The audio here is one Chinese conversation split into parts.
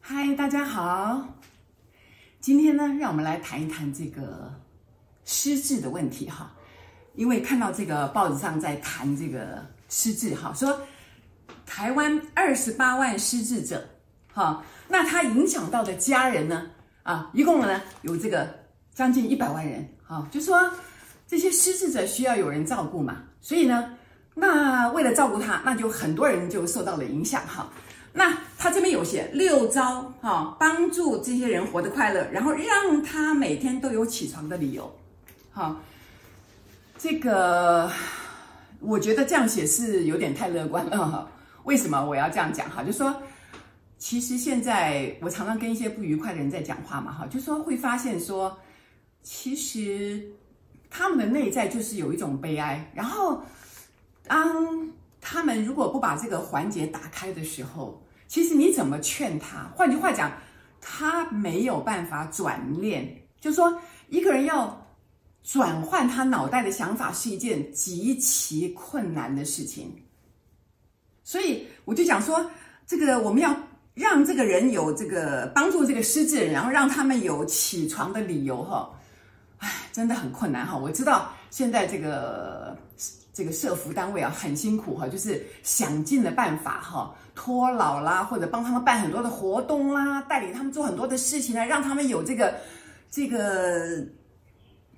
嗨，大家好。今天呢，让我们来谈一谈这个失智的问题哈。因为看到这个报纸上在谈这个失智哈，说台湾二十八万失智者哈，那他影响到的家人呢啊，一共呢有这个将近一百万人哈，就说这些失智者需要有人照顾嘛，所以呢，那为了照顾他，那就很多人就受到了影响哈。那他这边有写六招哈，帮助这些人活得快乐，然后让他每天都有起床的理由，哈。这个我觉得这样写是有点太乐观了哈。为什么我要这样讲哈？就说其实现在我常常跟一些不愉快的人在讲话嘛哈，就说会发现说，其实他们的内在就是有一种悲哀，然后当他们如果不把这个环节打开的时候，其实你怎么劝他？换句话讲，他没有办法转念，就说一个人要。转换他脑袋的想法是一件极其困难的事情，所以我就讲说，这个我们要让这个人有这个帮助这个失智，然后让他们有起床的理由哈，真的很困难哈。我知道现在这个这个社服单位啊很辛苦哈，就是想尽了办法哈，托老啦，或者帮他们办很多的活动啦，带领他们做很多的事情来让他们有这个这个。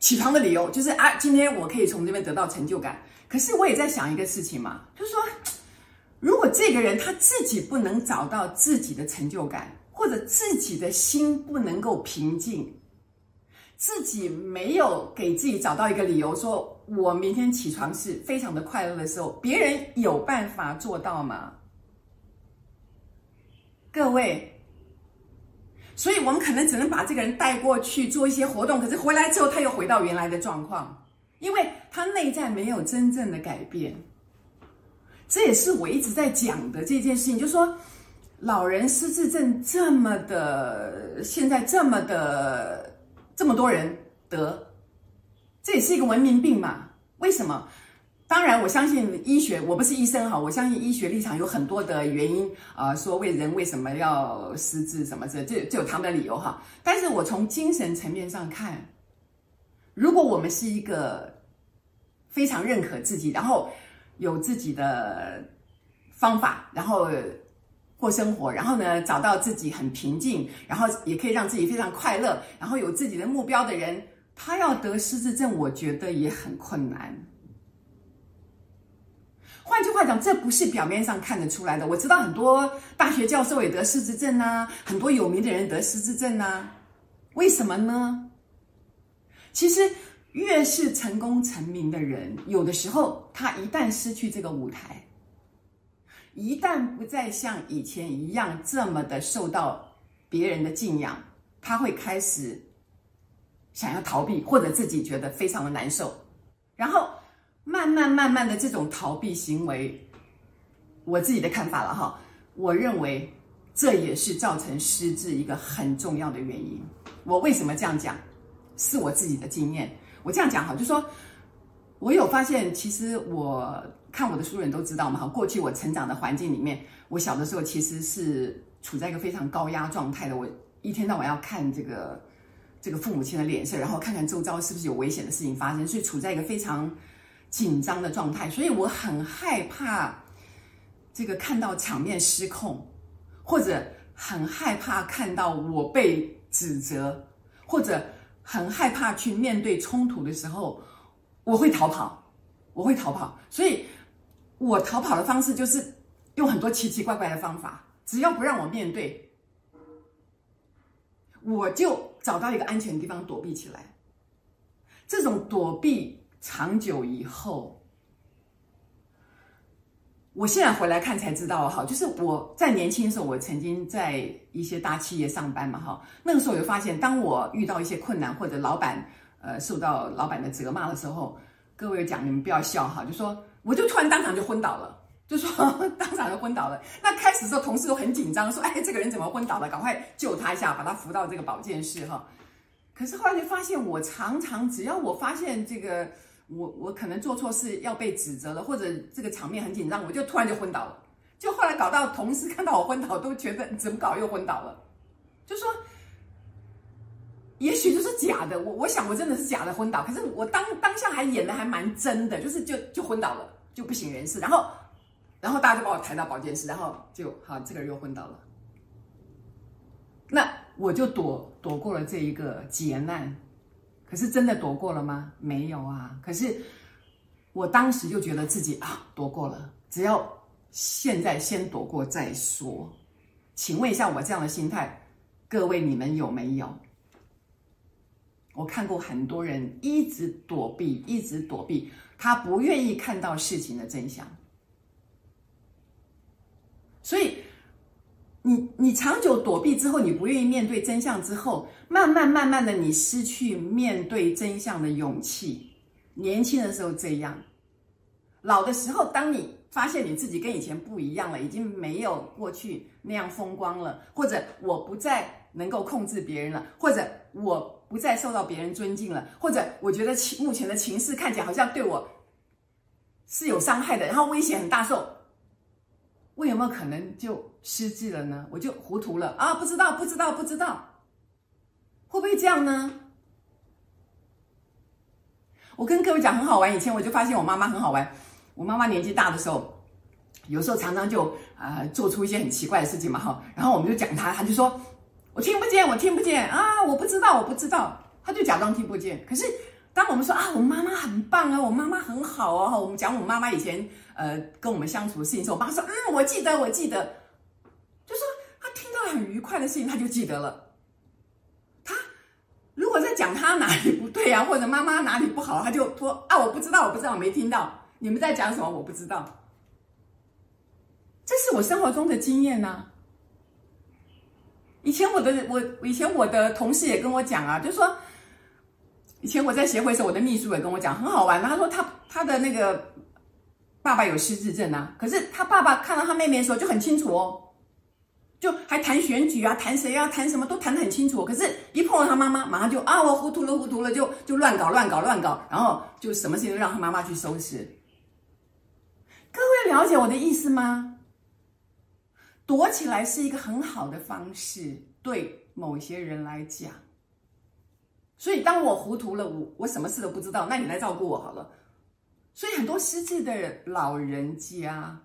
起床的理由就是啊，今天我可以从这边得到成就感。可是我也在想一个事情嘛，就是说，如果这个人他自己不能找到自己的成就感，或者自己的心不能够平静，自己没有给自己找到一个理由，说我明天起床是非常的快乐的时候，别人有办法做到吗？各位。所以我们可能只能把这个人带过去做一些活动，可是回来之后他又回到原来的状况，因为他内在没有真正的改变。这也是我一直在讲的这件事情，就是说，老人失智症这么的，现在这么的这么多人得，这也是一个文明病嘛？为什么？当然，我相信医学，我不是医生哈，我相信医学立场有很多的原因啊、呃，说为人为什么要失智什么这这就有他们的理由哈。但是我从精神层面上看，如果我们是一个非常认可自己，然后有自己的方法，然后过生活，然后呢找到自己很平静，然后也可以让自己非常快乐，然后有自己的目标的人，他要得失智症，我觉得也很困难。换句话讲，这不是表面上看得出来的。我知道很多大学教授也得失智症啊，很多有名的人得失智症啊，为什么呢？其实越是成功成名的人，有的时候他一旦失去这个舞台，一旦不再像以前一样这么的受到别人的敬仰，他会开始想要逃避，或者自己觉得非常的难受，然后。慢慢慢慢的这种逃避行为，我自己的看法了哈，我认为这也是造成失智一个很重要的原因。我为什么这样讲？是我自己的经验。我这样讲哈，就说我有发现，其实我看我的书人都知道嘛哈，过去我成长的环境里面，我小的时候其实是处在一个非常高压状态的，我一天到晚要看这个这个父母亲的脸色，然后看看周遭是不是有危险的事情发生，所以处在一个非常。紧张的状态，所以我很害怕这个看到场面失控，或者很害怕看到我被指责，或者很害怕去面对冲突的时候，我会逃跑，我会逃跑。所以，我逃跑的方式就是用很多奇奇怪怪的方法，只要不让我面对，我就找到一个安全的地方躲避起来。这种躲避。长久以后，我现在回来看才知道哈，就是我在年轻的时候，我曾经在一些大企业上班嘛哈，那个时候我就发现，当我遇到一些困难或者老板呃受到老板的责骂的时候，各位讲你们不要笑哈，就说我就突然当场就昏倒了，就说当场就昏倒了。那开始的时候，同事都很紧张，说哎这个人怎么昏倒了？赶快救他一下，把他扶到这个保健室哈。可是后来就发现，我常常只要我发现这个。我我可能做错事要被指责了，或者这个场面很紧张，我就突然就昏倒了。就后来搞到同事看到我昏倒，都觉得怎么搞又昏倒了，就说也许就是假的。我我想我真的是假的昏倒，可是我当当下还演的还蛮真的，就是就就昏倒了，就不省人事。然后然后大家就把我抬到保健室，然后就好，这个人又昏倒了。那我就躲躲过了这一个劫难。可是真的躲过了吗？没有啊。可是我当时就觉得自己啊躲过了，只要现在先躲过再说。请问一下，我这样的心态，各位你们有没有？我看过很多人一直躲避，一直躲避，他不愿意看到事情的真相，所以。你你长久躲避之后，你不愿意面对真相之后，慢慢慢慢的，你失去面对真相的勇气。年轻的时候这样，老的时候，当你发现你自己跟以前不一样了，已经没有过去那样风光了，或者我不再能够控制别人了，或者我不再受到别人尊敬了，或者我觉得情目前的情势看起来好像对我是有伤害的，然后威胁很大受。我有没有可能就失智了呢？我就糊涂了啊！不知道，不知道，不知道，会不会这样呢？我跟各位讲很好玩，以前我就发现我妈妈很好玩。我妈妈年纪大的时候，有时候常常就啊、做出一些很奇怪的事情嘛哈。然后我们就讲她，她就说：“我听不见，我听不见啊，我不知道，我不知道。”他就假装听不见。可是当我们说啊，我妈妈很棒啊，我妈妈很好哦，我们讲我妈妈以前。呃，跟我们相处的事情时候，我妈说：“嗯，我记得，我记得。”就说她听到很愉快的事情，她就记得了。她如果在讲她哪里不对啊，或者妈妈哪里不好，她就说：“啊，我不知道，我不知道，我没听到。你们在讲什么？我不知道。”这是我生活中的经验呐。以前我的我以前我的同事也跟我讲啊，就说以前我在协会的时候，我的秘书也跟我讲，很好玩。他说他他的那个。爸爸有失智症啊，可是他爸爸看到他妹妹的时候就很清楚哦，就还谈选举啊，谈谁啊，谈什么都谈得很清楚。可是，一碰到他妈妈，马上就啊，我糊涂了，糊涂了，就就乱搞，乱搞，乱搞，然后就什么事情都让他妈妈去收拾。各位了解我的意思吗？躲起来是一个很好的方式，对某些人来讲。所以，当我糊涂了，我我什么事都不知道，那你来照顾我好了。所以很多失智的老人家，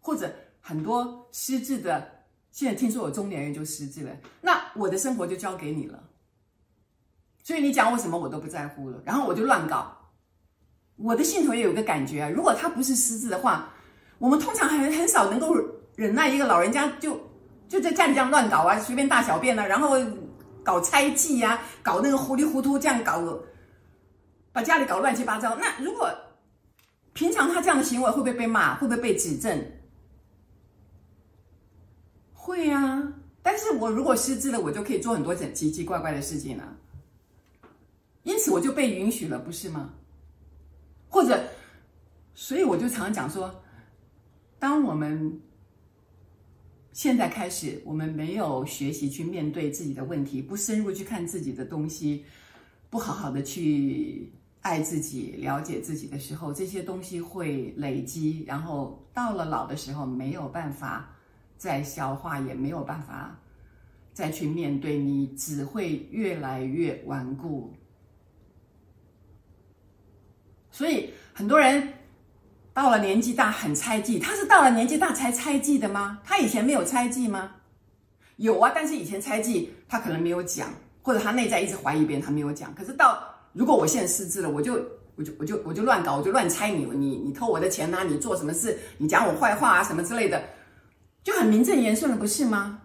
或者很多失智的，现在听说有中年人就失智了，那我的生活就交给你了。所以你讲我什么我都不在乎了，然后我就乱搞。我的信徒也有个感觉啊，如果他不是失智的话，我们通常很很少能够忍耐一个老人家就就在家里这样乱搞啊，随便大小便啊，然后搞猜忌呀，搞那个糊里糊涂这样搞，把家里搞乱七八糟。那如果平常他这样的行为会不会被骂？会不会被指正？会啊！但是我如果失智了，我就可以做很多很奇奇怪怪的事情了。因此我就被允许了，不是吗？或者，所以我就常常讲说，当我们现在开始，我们没有学习去面对自己的问题，不深入去看自己的东西，不好好的去。爱自己、了解自己的时候，这些东西会累积，然后到了老的时候没有办法再消化，也没有办法再去面对，你只会越来越顽固。所以很多人到了年纪大很猜忌，他是到了年纪大才猜忌的吗？他以前没有猜忌吗？有啊，但是以前猜忌他可能没有讲，或者他内在一直怀疑别人，他没有讲。可是到如果我现在失智了，我就我就我就我就乱搞，我就乱猜你，你你偷我的钱呐，你做什么事，你讲我坏话啊，什么之类的，就很名正言顺了，不是吗？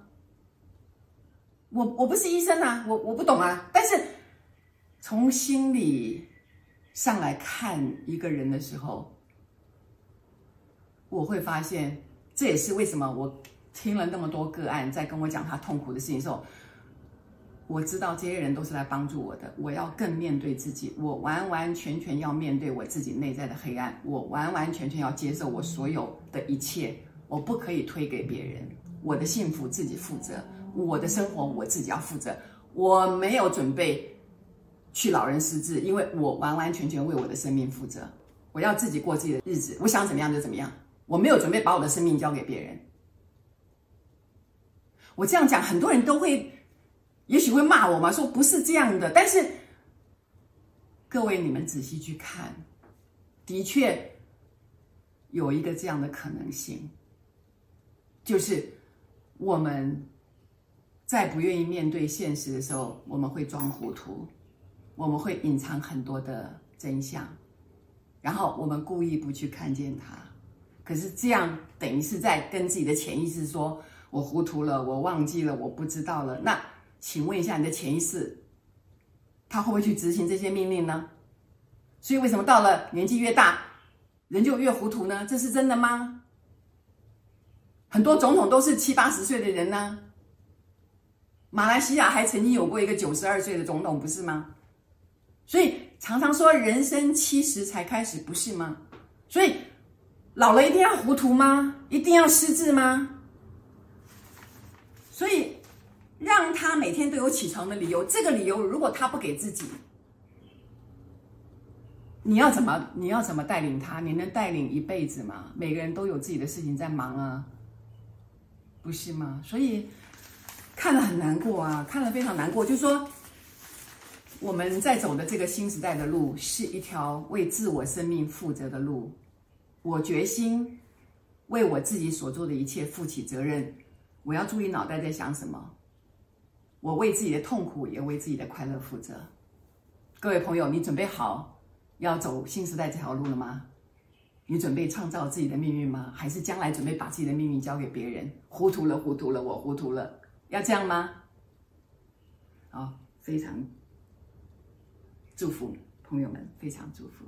我我不是医生啊，我我不懂啊，但是从心理上来看一个人的时候，我会发现，这也是为什么我听了那么多个案，在跟我讲他痛苦的事情时候。我知道这些人都是来帮助我的，我要更面对自己，我完完全全要面对我自己内在的黑暗，我完完全全要接受我所有的一切，我不可以推给别人，我的幸福自己负责，我的生活我自己要负责，我没有准备去老人失智，因为我完完全全为我的生命负责，我要自己过自己的日子，我想怎么样就怎么样，我没有准备把我的生命交给别人。我这样讲，很多人都会，也许会骂我嘛，说不是这样的。但是各位，你们仔细去看，的确有一个这样的可能性，就是我们。在不愿意面对现实的时候，我们会装糊涂，我们会隐藏很多的真相，然后我们故意不去看见它。可是这样等于是在跟自己的潜意识说：“我糊涂了，我忘记了，我不知道了。”那请问一下，你的潜意识，他会不会去执行这些命令呢？所以为什么到了年纪越大，人就越糊涂呢？这是真的吗？很多总统都是七八十岁的人呢。马来西亚还曾经有过一个九十二岁的总统，不是吗？所以常常说人生七十才开始，不是吗？所以老了一定要糊涂吗？一定要失智吗？所以让他每天都有起床的理由。这个理由如果他不给自己，你要怎么你要怎么带领他？你能带领一辈子吗？每个人都有自己的事情在忙啊，不是吗？所以。看了很难过啊，看了非常难过。就是说，我们在走的这个新时代的路，是一条为自我生命负责的路。我决心为我自己所做的一切负起责任。我要注意脑袋在想什么。我为自己的痛苦，也为自己的快乐负责。各位朋友，你准备好要走新时代这条路了吗？你准备创造自己的命运吗？还是将来准备把自己的命运交给别人？糊涂了，糊涂了，我糊涂了。要这样吗？好，非常祝福朋友们，非常祝福。